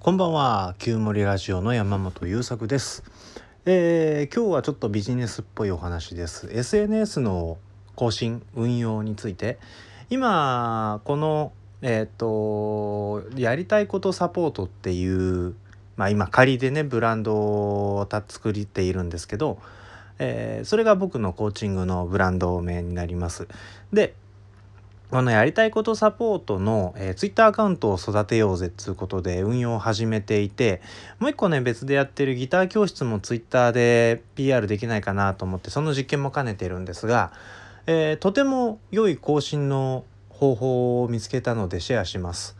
こんばんは旧森ラジオの山本優作です、えー今日はちょっとビジネスっぽいお話です。SNS の更新運用について。今このえっ、とやりたいことサポートっていうまあ今仮でねブランドを作っているんですけど、えーそれが僕のコーチングのブランド名になります。でこのやりたいことサポートの、えー、ツイッターアカウントを育てようぜっつうことで運用を始めていてもう一個ね別でやってるギター教室もツイッターで PR できないかなと思ってその実験も兼ねてるんですが、えーとても良い更新の方法を見つけたのでシェアします。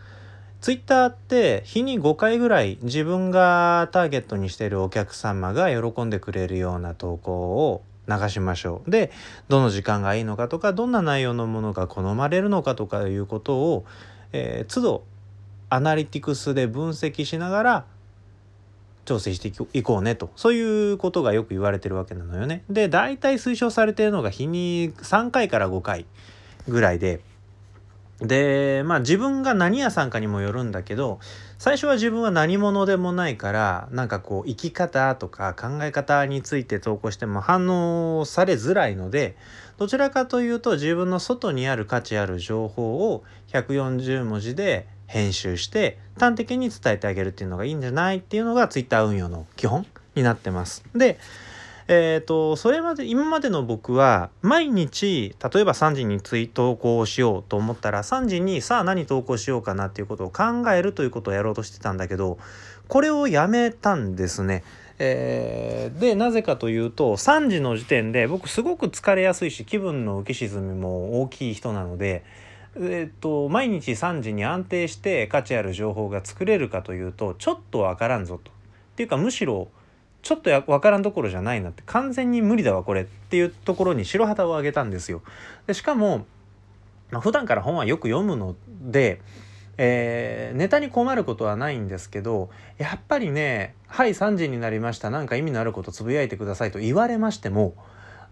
ツイッターって日に5回ぐらい自分がターゲットにしているお客様が喜んでくれるような投稿を流しましょう。でどの時間がいいのかとかどんな内容のものが好まれるのかとかいうことを、えー都度アナリティクスで分析しながら調整していこいこうねとそういうことがよく言われてるわけなのよね。で大体推奨されてるのが日に3回から5回ぐらいででまあ自分が何屋さんかにもよるんだけど最初は自分は何者でもないからなんかこう生き方とか考え方について投稿しても反応されづらいのでどちらかというと自分の外にある価値ある情報を140文字で編集して端的に伝えてあげるっていうのがいいんじゃないっていうのが Twitter 運用の基本になってます。でえー、とそれまで今までの僕は毎日例えば3時にツイ投稿しようと思ったら3時にさあ何投稿しようかなっていうことを考えるということをやろうとしてたんだけどこれをやめたんですね。えーでなぜかというと3時の時点で僕すごく疲れやすいし気分の浮き沈みも大きい人なので。えっと毎日3時に安定して価値ある情報が作れるかというとちょっとわからんぞと。っていうかむしろちょっとや分からんどころじゃないなって完全に無理だわこれっていうところに白旗を上げたんですよ。でしかも、まあ、普段から本はよく読むので、えーネタに困ることはないんですけどやっぱりね「はい3時になりました何か意味のあることつぶやいてください」と言われましても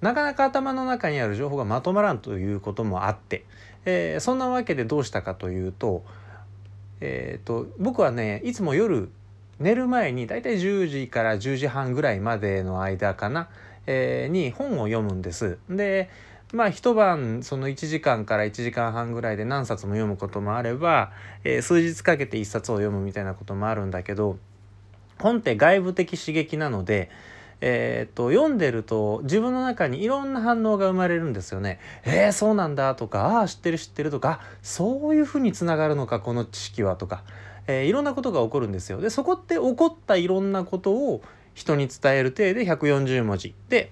なかなか頭の中にある情報がまとまらんということもあって、えーそんなわけでどうしたかというと,、えーと僕はねいつも夜寝る前にだいたい10時から10時半ぐらいまでの間かな、えーに本を読むんです。でまあ一晩その1時間から1時間半ぐらいで何冊も読むこともあれば、えー数日かけて1冊を読むみたいなこともあるんだけど本って外部的刺激なので、えー、と読んでると自分の中にいろんな反応が生まれるんですよね。えー、そうなんだとかああ知ってる知ってるとかそういうふうにつながるのかこの知識はとか、えーいろんなことが起こるんですよ。でそこって起こったいろんなことを人に伝える体で140文字で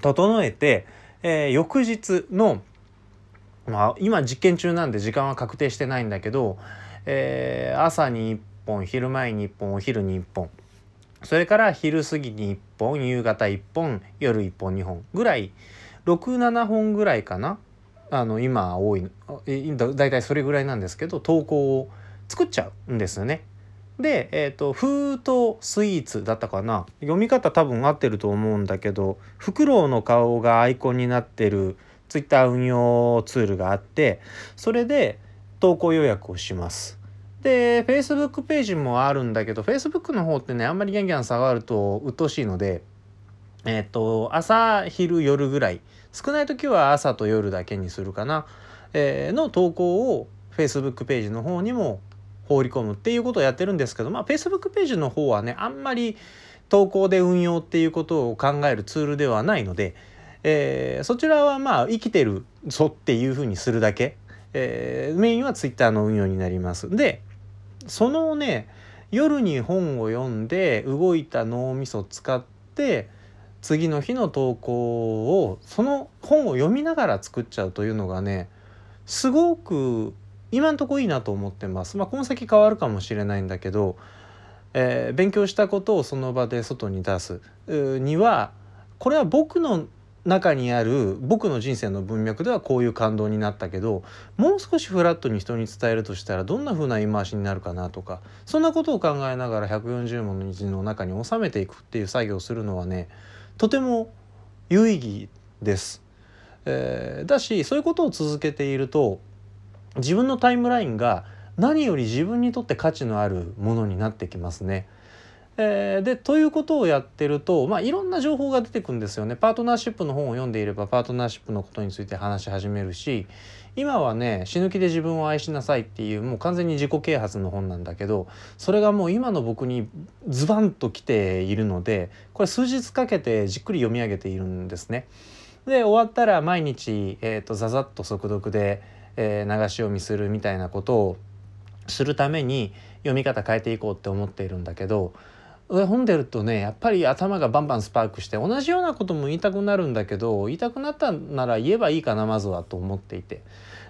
整えて、えー翌日のまあ今実験中なんで時間は確定してないんだけど、えー朝に1本昼前に1本お昼に1本それから昼過ぎに1本夕方1本夜1本2本ぐらい67本ぐらいかなあの今多いだだいたいそれぐらいなんですけど投稿を作っちゃうんですよね。で、えーと「フートスイーツ」だったかな読み方多分合ってると思うんだけどフクロウの顔がアイコンになってるツイッター運用ツールがあってそれで投稿予約をします。で Facebook ページもあるんだけど Facebook の方ってねあんまりギャンギャン下がると鬱陶しいのでえっ、と朝昼夜ぐらい少ない時は朝と夜だけにするかな、えーの投稿を Facebook ページの方にも放り込むっていうことをやってるんですけどまあ Facebook ページの方はねあんまり投稿で運用っていうことを考えるツールではないので、えーそちらはまあ生きてるぞっていうふうにするだけ、えーメインは Twitter の運用になります。でそのね夜に本を読んで動いた脳みそを使って次の日の投稿をその本を読みながら作っちゃうというのがねすごく今んとこいいなと思ってます。まあ、この先変わるかもしれないんだけど、えー勉強したことをその場で外に出すうーにはこれは僕の中にある僕の人生の文脈ではこういう感動になったけどもう少しフラットに人に伝えるとしたらどんな風な言い回しになるかなとかそんなことを考えながら140文字の中に収めていくっていう作業をするのはねとても有意義です。えーだしそういうことを続けていると自分のタイムラインが何より自分にとって価値のあるものになってきますね。えー、でということをやってると、まあ、いろんな情報が出てくるんですよね。パートナーシップの本を読んでいればパートナーシップのことについて話し始めるし今はね死ぬ気で自分を愛しなさいっていうもう完全に自己啓発の本なんだけどそれがもう今の僕にズバンときているのでこれ数日かけてじっくり読み上げているんですね。で終わったら毎日、えーと、ザザッと速読で、えー、流し読みするみたいなことをするために読み方変えていこうって思っているんだけど読んでるとねやっぱり頭がバンバンスパークして同じようなことも言いたくなるんだけど言いたくなったなら言えばいいかなまずはと思っていて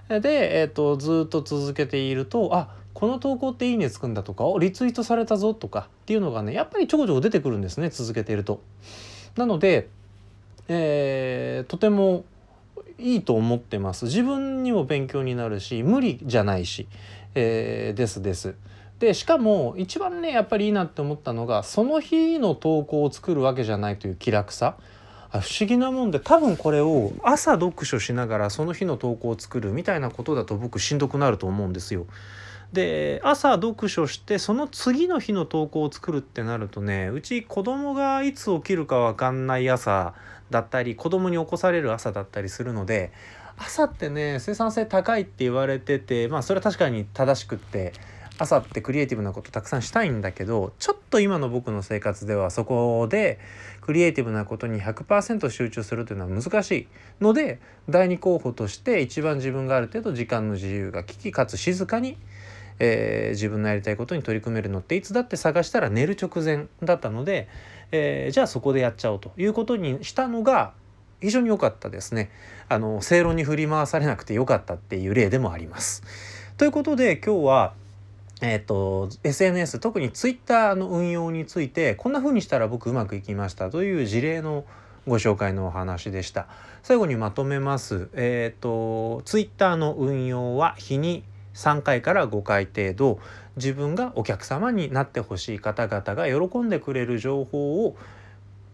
で、えーと、ずっと続けているとあこの投稿っていいねつくんだとかリツイートされたぞとかっていうのがねやっぱりちょこちょこ出てくるんですね続けていると。なので、えー、とてもいいと思ってます自分にも勉強になるし無理じゃないし、えー、ですです。でしかも一番ねやっぱりいいなって思ったのがその日の投稿を作るわけじゃないという気楽さ不思議なもんで多分これを朝読書しながらその日の投稿を作るみたいなことだと僕しんどくなると思うんですよ。で朝読書してその次の日の投稿を作るってなるとねうち子供がいつ起きるか分かんない朝だったり子供に起こされる朝だったりするので朝ってね生産性高いって言われててまあそれは確かに正しくって朝ってクリエイティブなことたくさんしたいんだけどちょっと今の僕の生活ではそこでクリエイティブなことに100%集中するというのは難しいので第2候補として一番自分がある程度時間の自由が利きかつ静かに、えー、自分のやりたいことに取り組めるのっていつだって探したら寝る直前だったので、えー、じゃあそこでやっちゃおうということにしたのが非常に良かったですね。あの正論に振り回されなくて良かったっていう例でもあります。ということで今日はえーと、SNS 特に Twitter の運用についてこんな風にしたら僕うまくいきましたという事例のご紹介のお話でした。最後にまとめます。えっ、ー、と Twitter の運用は日に3回から5回程度。自分がお客様になってほしい方々が喜んでくれる情報を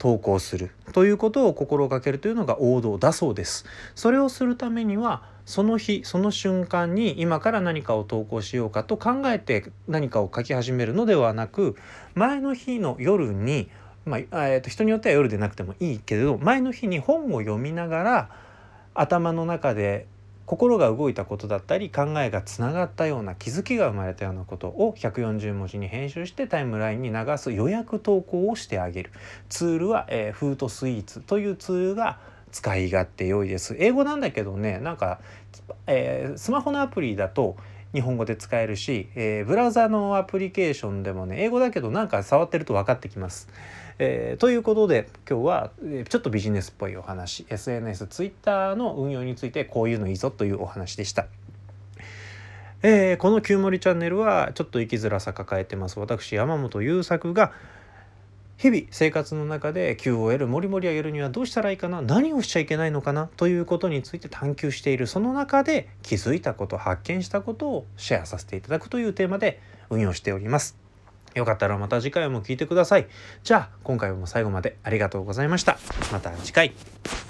投稿するということを心がけるというのが王道だそうです。それをするためにはその日その瞬間に今から何かを投稿しようかと考えて何かを書き始めるのではなく前の日の夜に、まあえー、と人によっては夜でなくてもいいけれど前の日に本を読みながら頭の中で心が動いたことだったり考えがつながったような気づきが生まれたようなことを140文字に編集してタイムラインに流す予約投稿をしてあげる。ツールは、えー、フートスイーツというツールが使い勝手良いです。英語なんだけどねなんか、えー、スマホのアプリだと日本語で使えるし、えー、ブラウザのアプリケーションでもね英語だけどなんか触ってると分かってきます。えー、ということで今日はちょっとビジネスっぽいお話 SNS Twitter の運用についてこういうのいいぞというお話でした。えー、この「旧森チャンネル」はちょっと生きづらさ抱えてます私山本優作が日々生活の中で QOL もりもり上げるにはどうしたらいいかな何をしちゃいけないのかなということについて探求しているその中で気づいたこと発見したことをシェアさせていただくというテーマで運用しております。よかったらまた次回も聴いてください。じゃあ今回も最後までありがとうございました。また次回。